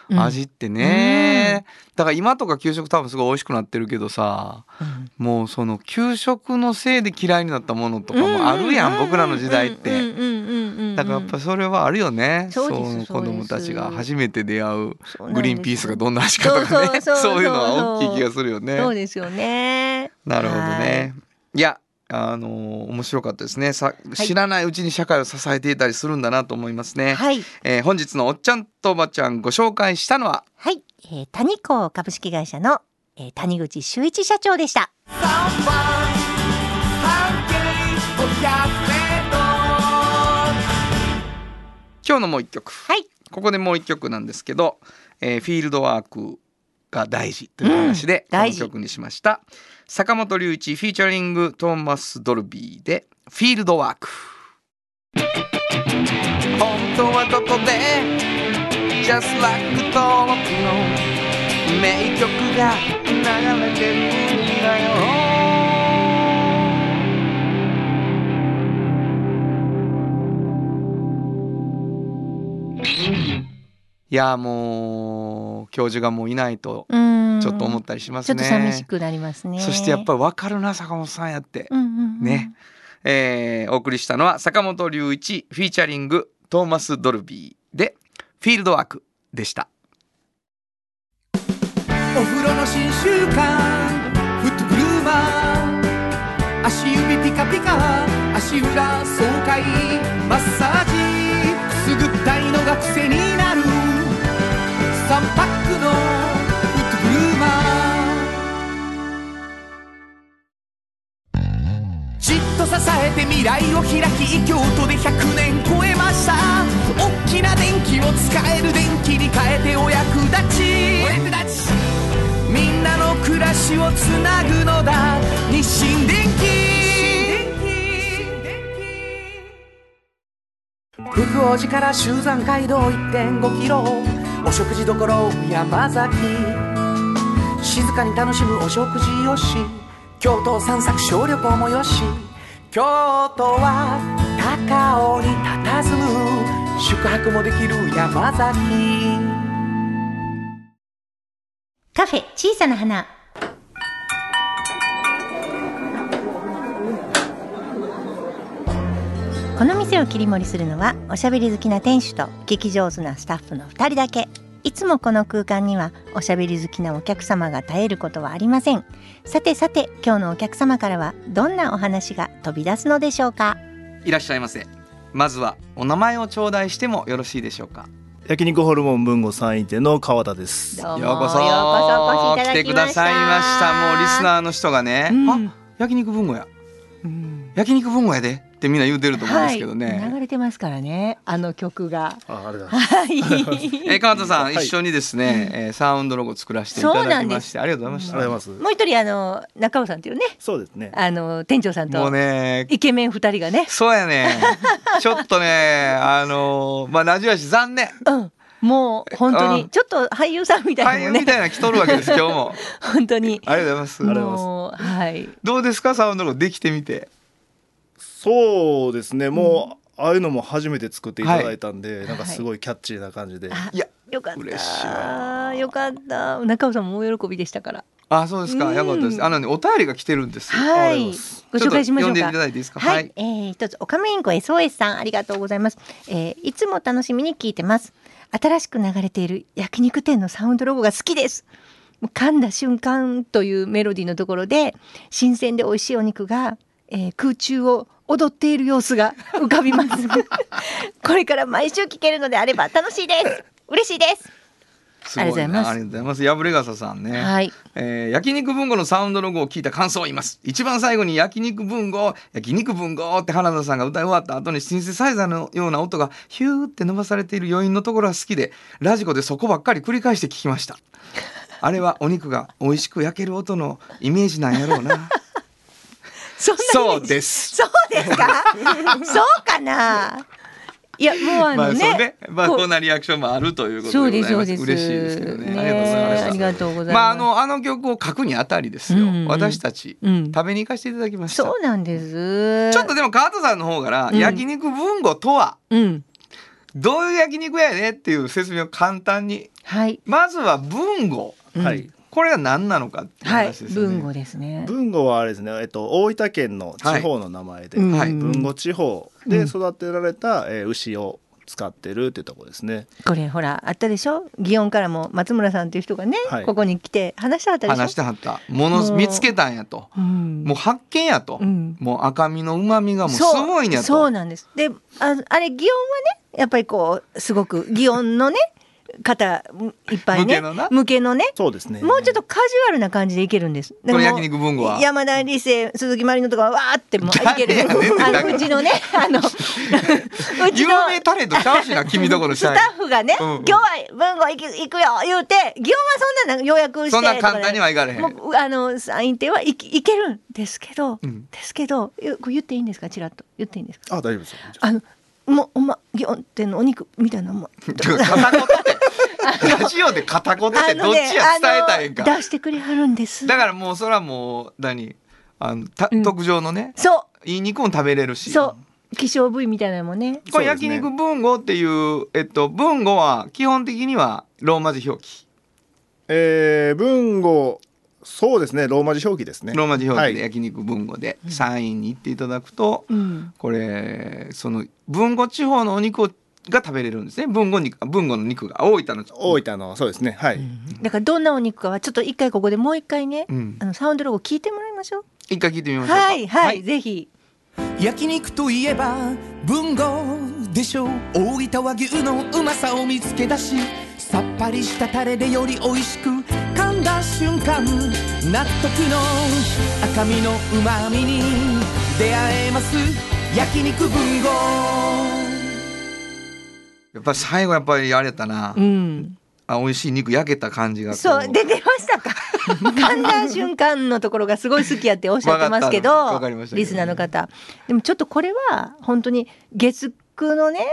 うん味ってね、だから今とか給食多分すごい美味しくなってるけどさうんもうその給食のせいで嫌いになったものとかもあるやん、僕らの時代って。うんうんうんうんうんだからやっぱそれはあるよね。そうの子供たちが初めて出会うグリーンピースがどんな味かとかね。そういうのは大きい気がするよね。そうですよね。なるほどね。いや、あのー面白かったですね。さ、知らないうちに社会を支えていたりするんだなと思いますね。はいえー本日のおっちゃんとおばちゃんご紹介したのは？はい、えー、谷子株式会社の、えー、谷口修一社長でした。三番半径500メート今日のもう一曲。はい。ここでもう一曲なんですけど、えーフィールドワークが大事という話で、この曲にしました。坂本龍一フィーチャリングトーマス・ドルビーでフィールドワーク。本当はここで Just like 登録の名曲が流れてるんだよいやもう教授がもういないとうんちょっと思ったりしますね。ちょっと寂しくなりますね。そしてやっぱり分かるな坂本さんやって。うんうんうんね。えーお送りしたのは坂本龍一フィーチャリングトーマス・ドルビーでフィールドワークでした。お風呂の新習慣フットグルーマー足指ピカピカ足裏爽快マッサージ来を開き京都で100年超えました。大きな電気を使える電気に変えてお役立ち。お役立ち。みんなの暮らしをつなぐのだ。日清電気福王寺から集山街道1.5キロお食事処山崎。静かに楽しむお食事よし。京都散策小旅行もよし京都は高尾に佇む宿泊もできる山崎カフェ小さな花。この店を切り盛りするのはおしゃべり好きな店主と聞き上手なスタッフの2人だけいつもこの空間にはおしゃべり好きなお客様が絶えることはありません。さてさて今日のお客様からはどんなお話が飛び出すのでしょうか？いらっしゃいませ。まずはお名前を頂戴してもよろしいでしょうか？焼肉ホルモン文吾三位店の川田です。どうも。ようこそ。ようこそお越しいただきました。来てくださいました。もうリスナーの人がね、うん。あ焼肉文吾や。焼肉文吾やでってみんな言うてると思うんですけどね。はい、流れてますからね。あの曲が。あ、ありがとうございます。はい。えー川田さん、はい。一緒にですね、えーサウンドロゴ作らせていたそうなんです。だきましてありがとうございました。ありがとうございます。もう一人あの中尾さんっていうね。そうですね。あの店長さんもうとねイケメン二人がね。そうやね。ちょっとねあのまあラジオやし残念。うん。もう本当うん。にちょっと俳優さんみた俳いなね。優みたいな着とるわけです今日も。本当に。ありがとうございますりがとうございます。もうはい。どうですかサウンドロゴできてみてそうですね。もう、ああいうのも初めて作っていただいたんで、い。なんかすごいキャッチーな感じで、あいやよかった。よかった。中尾さんも大喜びでしたから。あそうですか。うん。よかったです。あのねお便りが来てるんです。よはい。ご紹介しましょうか。ちょっと読んでいただいていいですか？はい、はい。えー一つオカメインコ SOS さんありがとうございます、えーいつも楽しみに聞いてます。新しく流れている焼肉店のサウンドロゴが好きです。噛んだ瞬間というメロディーのところで新鮮で美味しいお肉が、えー空中を踊っている様子が 浮かびます。これから毎週聞けるのであれば楽しいです。嬉しいです。すごいな。ありがとうございます。ありがとうございます。やぶれがささんね。はい。えー焼肉文吾のサウンドロゴを聞いた感想を言います。一番最後に焼肉文吾焼肉文吾って花田さんが歌い終わった後にシンセサイザーのような音がヒューって伸ばされている余韻のところが好きでラジコでそこばっかり繰り返して聞きました。あれはお肉が美味しく焼ける音のイメージなんやろうなそんなそうです。そうですか？そうかな？いやもうあまあのね,、そうね。まあこんなリアクションもあるということでございます。嬉しいですけどね。ねありがとうございます。まああのあの曲を書くにあたりですよ、うんうん。私たち、うん。食べに行かせていただきました。そうなんです。ちょっとでも川田さんの方から、うん。焼肉文吾とはうん。どういう焼肉やねっていう説明を簡単に。はい、まずは文吾うん。はいこれが何なのかって話ですよね、文語ですね。文吾はあれですね、えっと、大分県の地方の名前で、うん。はい文吾地方で育てられた、えー牛を使ってるってとこですね。これほらあったでしょ？祇園からも松村さんという人がね、はい。ここに来て話してはったでしょ？話してはった。もの見つけたんやと。うん。もう発見やと、うん。もう赤身の旨味がもうすごいんやと。そうそうなんです。でああれ祇園はねやっぱりこうすごく祇園のね方いっぱいね向けのな向けのねそうですね。もうちょっとカジュアルな感じでいけるんです。この焼肉文吾は山田理性鈴木まりのとかはわーってもういける。あのうちのねあの うち有の名タレントちゃうしな君とこのスタッフがね、うんうん今日は文吾行く行くよ言うて祇園はそんなの予約してそんな簡単にはいかれへんもうあのサイン店は行き行けるんですけど、うんですけど言っていいんですか？ちらっと言っていいんですか？あ、大丈夫ですよ。あのもうおま祇園店のお肉みたいなも片言ってラジオで片言ってどっちや伝えたいんか、出してくれはるんです。だからもうそれはもう何あのた、うん特上のねそういい肉も食べれるしそう希少部位みたいなのもね。これ焼肉文吾っていうえっと文吾は基本的にはローマ字表記えー、文吾、そうですね、ローマ字表記ですね。ローマ字表記ではい焼肉文吾でサインに行っていただくと、うん。これその文吾地方のお肉が食べれるんですね文吾肉文吾の肉が大分の大分の、そうですね、はい。だからどんなお肉かはちょっと一回ここでもう一回ね、うんあのサウンドロゴ聞いてもらいましょう。一回聞いてみましょうかはいはい、ぜひ。焼肉といえば文豪でしょう大分和牛のうまさを見つけ出しさっぱりしたタレでより美味しくだ瞬間納得の赤身のうまみに出会えます。焼肉文豪。やっぱり最後やっぱりあれやったな、うん。あ美味しい肉焼けた感じがそう出てましたか。噛んだ瞬間のところがすごい好きやっておっしゃってますけどわかった。わかりましたけど。リスナーの方。でもちょっとこれは本当に月9のね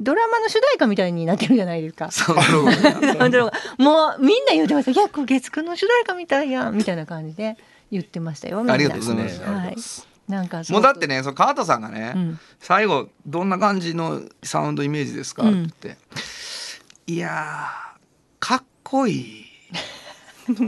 ドラマの主題歌みたいになってるじゃないですか。もうみんな言ってました「いやこれ月9の主題歌みたいやん」みたいな感じで言ってましたよありがとうございます。ねはい。なんかすもうだってねその川田さんがね、うん。最後どんな感じのサウンドイメージですか、うん。って言って。いやーかっこいい。って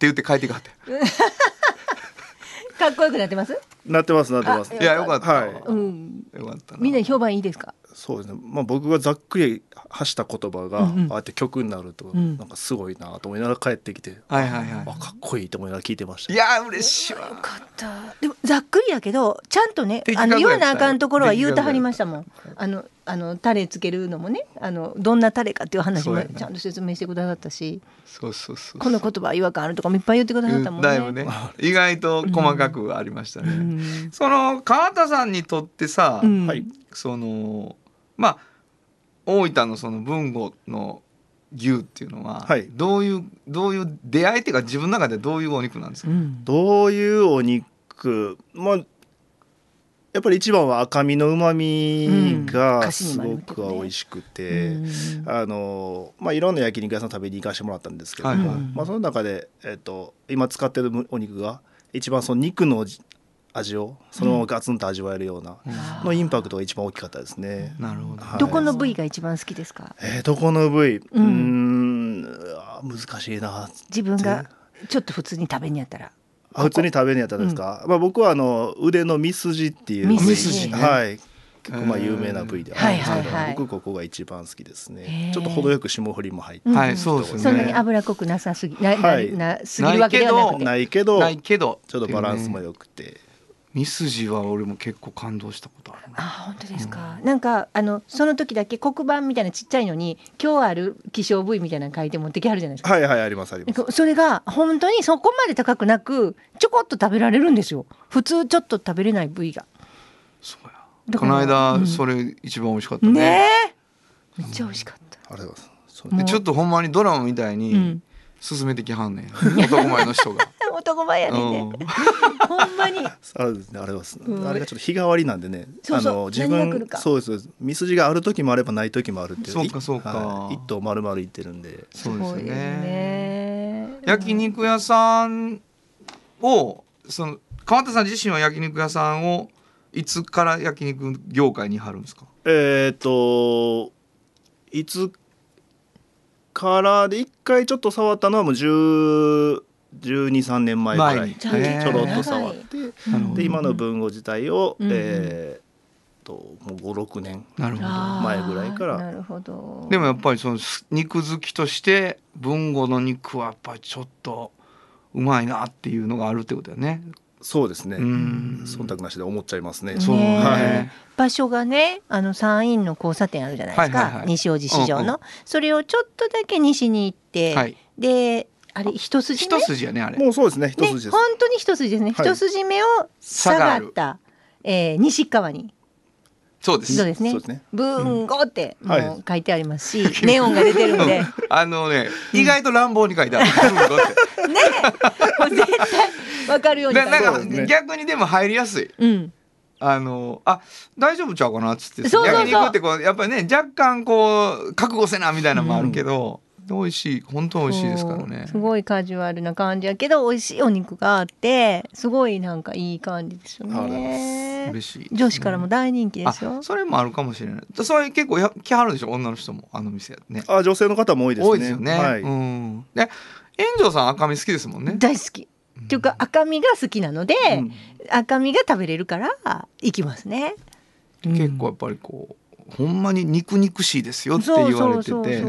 言って帰ってかって。かっこよくなってます？なってます、なってます。あ。いやよかった。わ、はい。うん。よかったな。みんな評判いいですか？そうですね。まあ、僕がざっくり発した言葉が、うんうん。ああやって曲になると、ん。なんかすごいなと思いながら帰ってきて。はいはいはい。あ、かっこいいと思いながら聞いてました。いやー嬉しいわ。よかった。でもざっくりやけどちゃんとね的あの言わなあかんところは言うてはりま的したもん。あのあのタレつけるのもねあのどんなタレかっていう話もちゃんと説明してくださったし、そうそうそうこの言葉は違和感あるとかもいっぱい言ってくださったもんね。だいぶね。意外と細かくありましたね、うん。その川田さんにとってさ、うん。はい。そのまあ大分のその豊後の牛っていうのは、はい。どういうどういう出会いっていうか自分の中でどういうお肉なんですか、うん。どういうお肉、まあ、やっぱり一番は赤身のうん。が歌詞にすごく美味しくて、うん。あのまあいろんな焼肉屋さん食べに行かせてもらったんですけども、はいはい。まあその中でえっと今使ってるお肉が一番その肉の味をそのままガツンと味わえるようなのインパクトが一番大きかったですね。なるほど、はい。どこの部位が一番好きですか？えーどこの部位、うーうん難しいな。自分がちょっと普通に食べにやったら。あ普通に食べるんやったらですか？まあ僕はあの腕のミスジっていうミスジね。はい。結構まあ有名な部位であるんですけど、はいはいはい。僕ここが一番好きですへねー。ちょっと程よく霜降りも入って、うん。はいそうですよね。そんなに脂っこくなさすぎな,な、はい。なすぎるわけではなくて。ないけどないけどちょっとバランスもよ良くて、ミスジは俺も結構感動したことあるな。あ本当ですか、なんかあのその時だけ黒板みたいなちっちゃいのに今日ある希少部位みたいなの書いて持ってきはるじゃないですか。はいはいありますあります。それが本当にそこまで高くなくちょこっと食べられるんですよ。普通ちょっと食べれない部位が。そうや。この間、うん。それ一番美味しかったね。ねえ。めっちゃ美味しかった、ありがとうございます。ちょっとほんまにドラマみたいうにん、進めてきはんねん。男前の人が、男前やねんね。うん。ほんまに。あですね。あれはす、うん。あれがちょっと日替わりなんでね。そうそう。あの自分何が来るか。そうですそうです。ミスジがある時もあればない時もあるっていう。そうかそうか。はい一頭丸々いってるんで。そうですよね。ね。焼肉屋さんをその川田さん自身は焼肉屋さんをいつから焼肉業界に貼るんですか？えっ、といつからで一回ちょっと触ったのはもう10 12、3年前ぐらいちょろっと触って、で今の文語自体を、うんうん。えーともう56年なるほど。あー前ぐらいから。なるほど。でもやっぱりその肉好きとして文吾の肉はやっぱりちょっとうまいなっていうのがあるってことだよね。そうですね。うん。忖度なしで思っちゃいますね。そうね。ね。場所がねあの山陰の交差点あるじゃないですか、はいはいはい。西大路市場の、うんうん。それをちょっとだけ西に行って、はい。であれ一筋目？一筋やねあれ。もうそうですね一ね筋です。本当に一筋ですね、はい。一筋目を下がった、えー西側に。そうです。そうですね。そうですね。文豪ってうん。はい。もう書いてありますし、ネオンが出てるんで。あのね意外と乱暴に書いてある。ねもう絶対わかるようになんかそうですね。逆にでも入りやすい。うん。あのあ大丈夫ちゃうかなっつってそうそうそう。焼肉ってこうやっぱりね若干こう覚悟せなみたいなのもあるけど、美味しい。本当美味しいですからね。すごいカジュアルな感じやけど美味しいお肉があってすごいなんかいい感じですよね。嬉しい女子からも大人気ですよあそれもあるかもしれない。それ結構や来はるでしょ？女の人もあの店ね。あ女性の方も多いですね。多いですよね、はい。うん。で炎上さん赤身好きですもんね。大好き。っていうか赤身が好きなので、うん。赤身が食べれるから行きますね。結構やっぱりこうほんまに肉肉しいですよって言われてて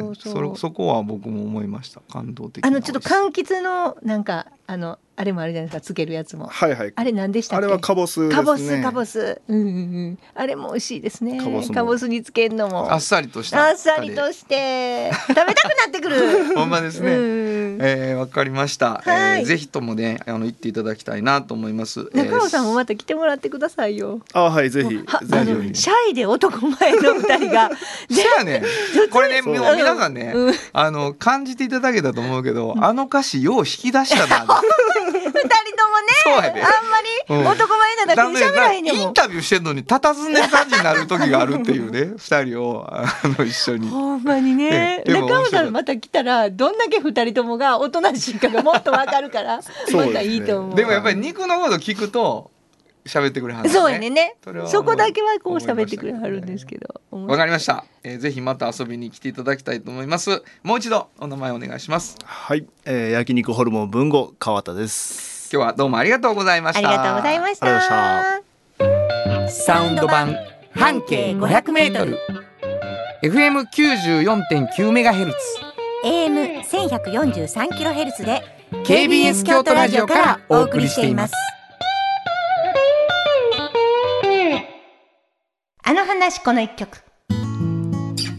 そこは僕も思いました。感動的あのちょっとか柑橘のなんかあのあれもあるじゃないですかつけるやつも。はいはい。あれ何でしたっけ？あれはカボスですね。カボスカボス。うんうんうん。あれも美味しいですね。カボスも。カボスにつけるのも。あっさりとした。あっさりとして。食べたくなってくる。ほんまですね。うんえーわかりました、はい。えーぜひともねあの行っていただきたいなと思います。中尾さんもえーまた来てもらってくださいよ。あはいぜひ。はぜひあのシャイで男前の二人が。せやねん。これね皆さんね、うん。あの感じていただけたと思うけど、あの歌詞よう引き出したな そうやであんまりうん男前なだけで喋らへんねん。インタビューしてんのに佇んでる感じになる時があるっていうね 二人をあの一緒に。ほんまにね中尾さんまた来たらどんだけ二人ともがおとなしいかがもっとわかるからまたいいと思う。でもやっぱり肉のこと聞くと喋ってくれはる、そうやねんねそこだけはこう喋ってくれはるんですけど。わかりました、えー。ぜひまた遊びに来ていただきたいと思います。もう一度お名前お願いします。はい、えー、焼肉ホルモン文吾川田です。今日はどうもありがとうございました。ありがとうございました。サウンド版半径500メートル。FM 九十四点九メガヘルツ。AM 千百四十三キロヘルツで KBS 京都ラジオからお送りしています。あの話この一曲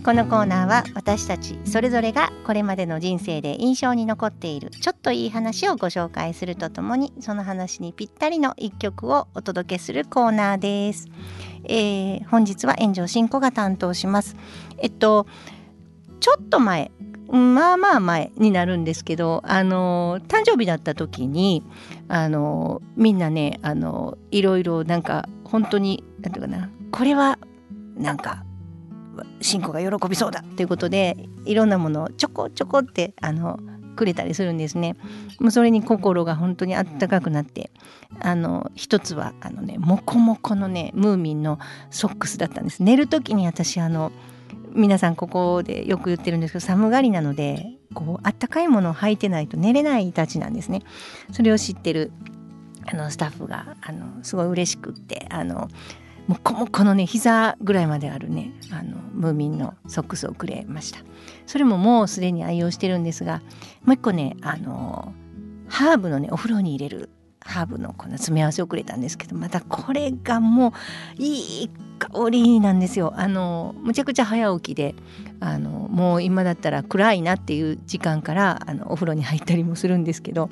このコーナーは私たちそれぞれがこれまでの人生で印象に残っているちょっといい話をご紹介するとともにその話にぴったりの一曲をお届けするコーナーです、えー本日は炎上進行が担当します。えっとちょっと前まあまあ前になるんですけどあの誕生日だった時にあのみんなねあのいろいろなんか本当になんていうかなこれはなんか信子が喜びそうだということでいろんなものをちょこちょこってあのくれたりするんですね。もうそれに心が本当にあったかくなってあの一つはあのねモコモコのねムーミンのソックスだったんです。寝る時に私あの皆さんここでよく言ってるんですけど寒がりなのでこうあったかいものを履いてないと寝れないたちなんですね。それを知ってるあのスタッフがあのすごい嬉しくってあのもうこもこのね膝ぐらいまであるねあのムーミンのソックスをくれました。それももうすでに愛用してるんですがもう一個ねあのハーブのねお風呂に入れるハーブのこの詰め合わせをくれたんですけどまたこれがもういい香りなんですよ。あのむちゃくちゃ早起きであのもう今だったら暗いなっていう時間からあのお風呂に入ったりもするんですけど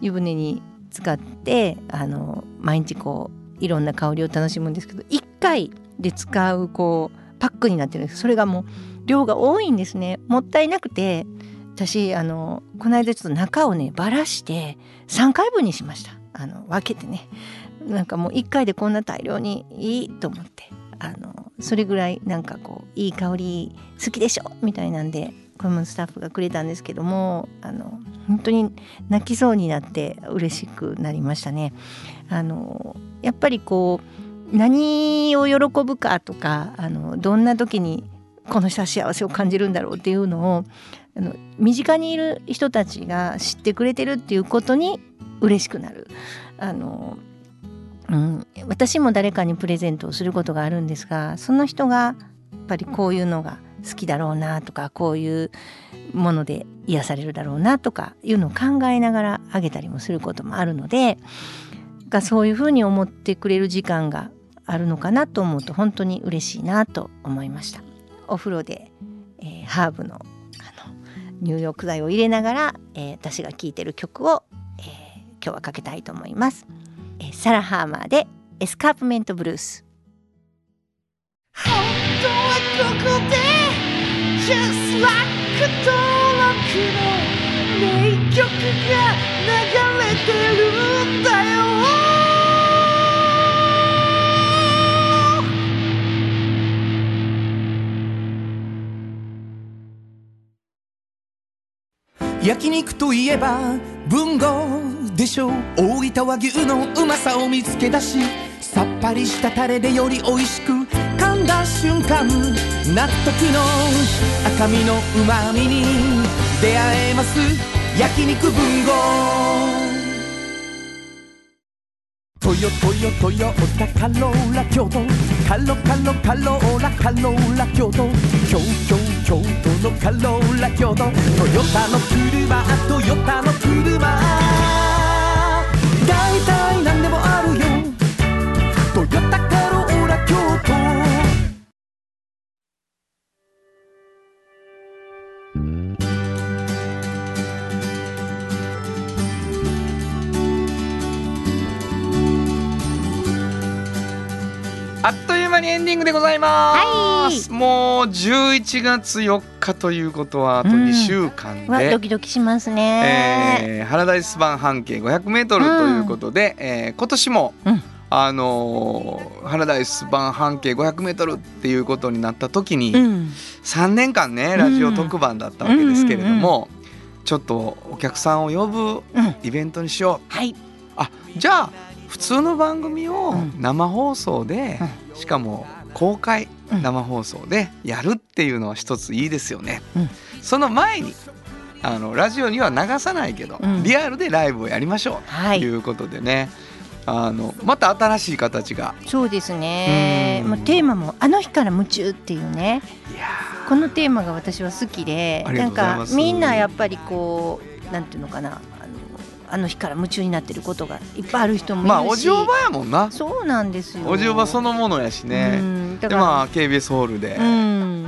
湯船に使ってあの毎日こういろんな香りを楽しむんですけど1回で使うこうパックになってるんです。それがもう量が多いんですね。もったいなくて私あのこの間ちょっと中をねばらして3回分にしました。あの分けてね。なんかもう1回でこんな大量にいいと思って。あのそれぐらいなんかこういい香り好きでしょ？みたいなんでこれもスタッフがくれたんですけどもあの本当に泣きそうになって嬉しくなりましたね。あのやっぱりこう何を喜ぶかとかあのどんな時にこの人は幸せを感じるんだろうっていうのをあの身近にいる人たちが知ってくれてるっていうことに嬉しくなる。あのうん、私も誰かにプレゼントをすることがあるんですがその人がやっぱりこういうのが好きだろうなとかこういうもので癒されるだろうなとかいうのを考えながらあげたりもすることもあるのでがそういうふうに思ってくれる時間があるのかなと思うと本当に嬉しいなと思いました。お風呂で、えー、ハーブのあの入浴剤を入れながら、えー、私が聴いてる曲を、えー、今日はかけたいと思います、えー、サラ・ハーマーでエスカープメントブルース本当はここで Just like 登録の名曲が流れてるんだよ。焼肉といえば文豪でしょう。大分和牛のうまさを見つけ出しさっぱりしたタレでより美味しくだ瞬間納得の赤身のうまみに出会えます。焼肉文豪。トヨトヨトヨタカローラ京都。カロカロカローラカローラ京都。京京京都のカローラ京都。トヨタの車トヨタのエンディングでございます、もう11月4日ということはあと2週間で、わドキドキしますね、えー、ハラダイス版半径 500m ということで、えー今年も、うん。あのーハラダイス版半径 500m っていうことになった時に、うん。3年間ねラジオ特番だったわけですけれども、ちょっとお客さんを呼ぶうん。イベントにしよう。はい。あじゃあ普通の番組をうん。生放送で、しかも公開うん。生放送でやるっていうのは一ついいですよね。うん。その前にあのラジオには流さないけど、うん。リアルでライブをやりましょう。はい。ということでね、あのまた新しい形が。そうですね。うん。もうテーマも「あの日から夢中」っていうね。いやこのテーマが私は好きでなんございます。みんなやっぱりこうなんていうのかなあの日から夢中になってることがいっぱいある人もいるし。まあおじおばやもんな。そうなんですよ。おじおばそのものやしうね。でまあ KBS ホールで、うん。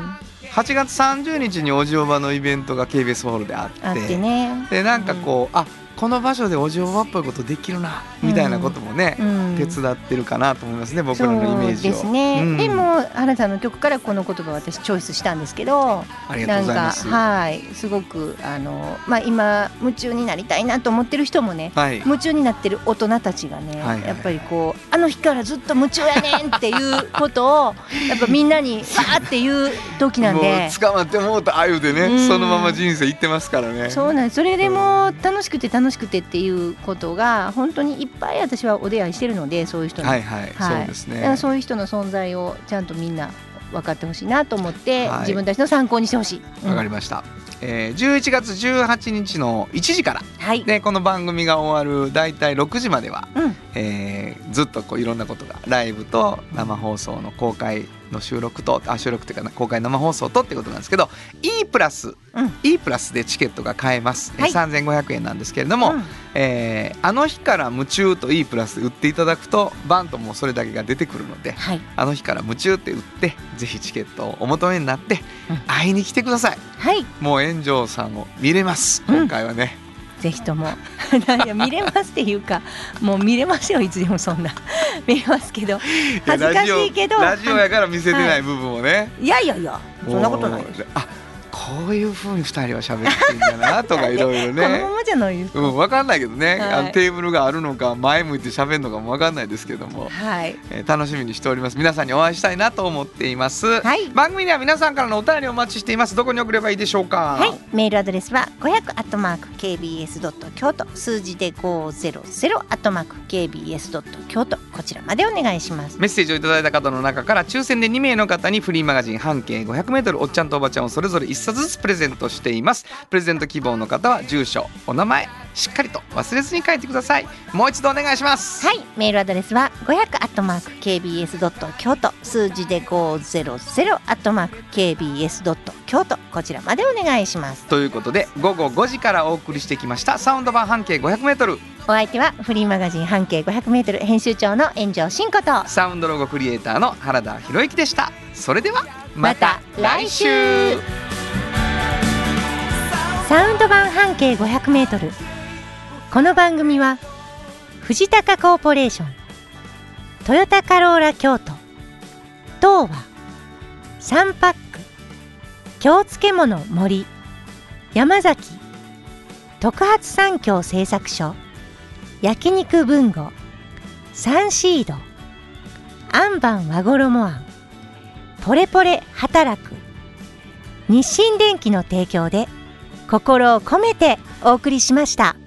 8月30日におじおばのイベントが KBS ホールであって。あってね。でなんかこう、あこの場所でお嬢場っぽいことできるなみたいなこともね、うん。手伝ってるかなと思いますね僕らのイメージですね、うん。でも原さんの曲からこの言葉を私チョイスしたんですけどありがとうございます。なんかはいすごくあの、まあ、今夢中になりたいなと思ってる人もねはい、夢中になってる大人たちがね、はいはいやっぱりこうあの日からずっと夢中やねんっていうことをやっぱみんなに わーっていう時なんもうで。捕まってもうたあゆでね、うん。そのまま人生いってますからね。そうなんそれでも楽しくて楽しくてっていうことが本当にいっぱい私はお出会いしてるのでそういう人に、はいはい、はいそうですね。だからそういう人の存在をちゃんとみんな分かってほしいなと思って、はい自分たちの参考にしてほしい。うんわかりました。えー、11月18日の1時からはい。でこの番組が終わるだいたい6時までは、うんえーずっとこういろんなことがライブと生放送の公開の収録とあ収録っていうかな公開生放送とってことなんですけど E プラス、うん。E プラスでチケットが買えます、えーはい。3500円なんですけれども、うん。えーあの日から夢中と E プラスで売っていただくとバンともうそれだけが出てくるのではい。あの日から夢中って売ってぜひチケットをお求めになってうん。会いに来てください。はい。もう炎上さんを見れます。うん。今回はね、ぜひとも。いや見れますっていうかもう見れますよいつでもそんな 見れますけど恥ずかしいけどラジオやから見せてない部分をね、いやいやいやそんなことないです。あこういう風に二人は喋ってるんだなとかいろいろ このまねまじゃないですか。うん、分かんないけどね、はい。あのテーブルがあるのか前向いて喋るのかも分かんないですけども、はい。えー楽しみにしております。皆さんにお会いしたいなと思っています、はい。番組では皆さんからのお便りをお待ちしています。どこに送ればいいでしょうか？はい、メールアドレスは500アットマーク KBS ドット京都。数字で500アットマーク KBS ドット京都。こちらまでお願いします。メッセージをいただいた方の中から抽選で2名の方にフリーマガジン半径 500m おっちゃんとおばちゃんをそれぞれ1冊ずつプレゼントしています。プレゼント希望の方は住所お名前しっかりと忘れずに書いてください。もう一度お願いします。はい、メールアドレスは500アットマーク KBS ドット京都数字で500アットマーク KBS ドット京都。こちらまでお願いします。ということで午後5時からお送りしてきましたサウンド版半径 500m お相手はフリーマガジン半径500メートル編集長の炎上真子と。サウンドロゴクリエイターの原田博之でした。それではまた来週サウンド版半径500メートル。この番組は藤高コーポレーショントヨタカローラ京都東和サンパック京漬物森山崎特発産業製作所焼肉文吾サンシードアンバン和衣あんポレポレ働く日清電機の提供で心を込めてお送りしました。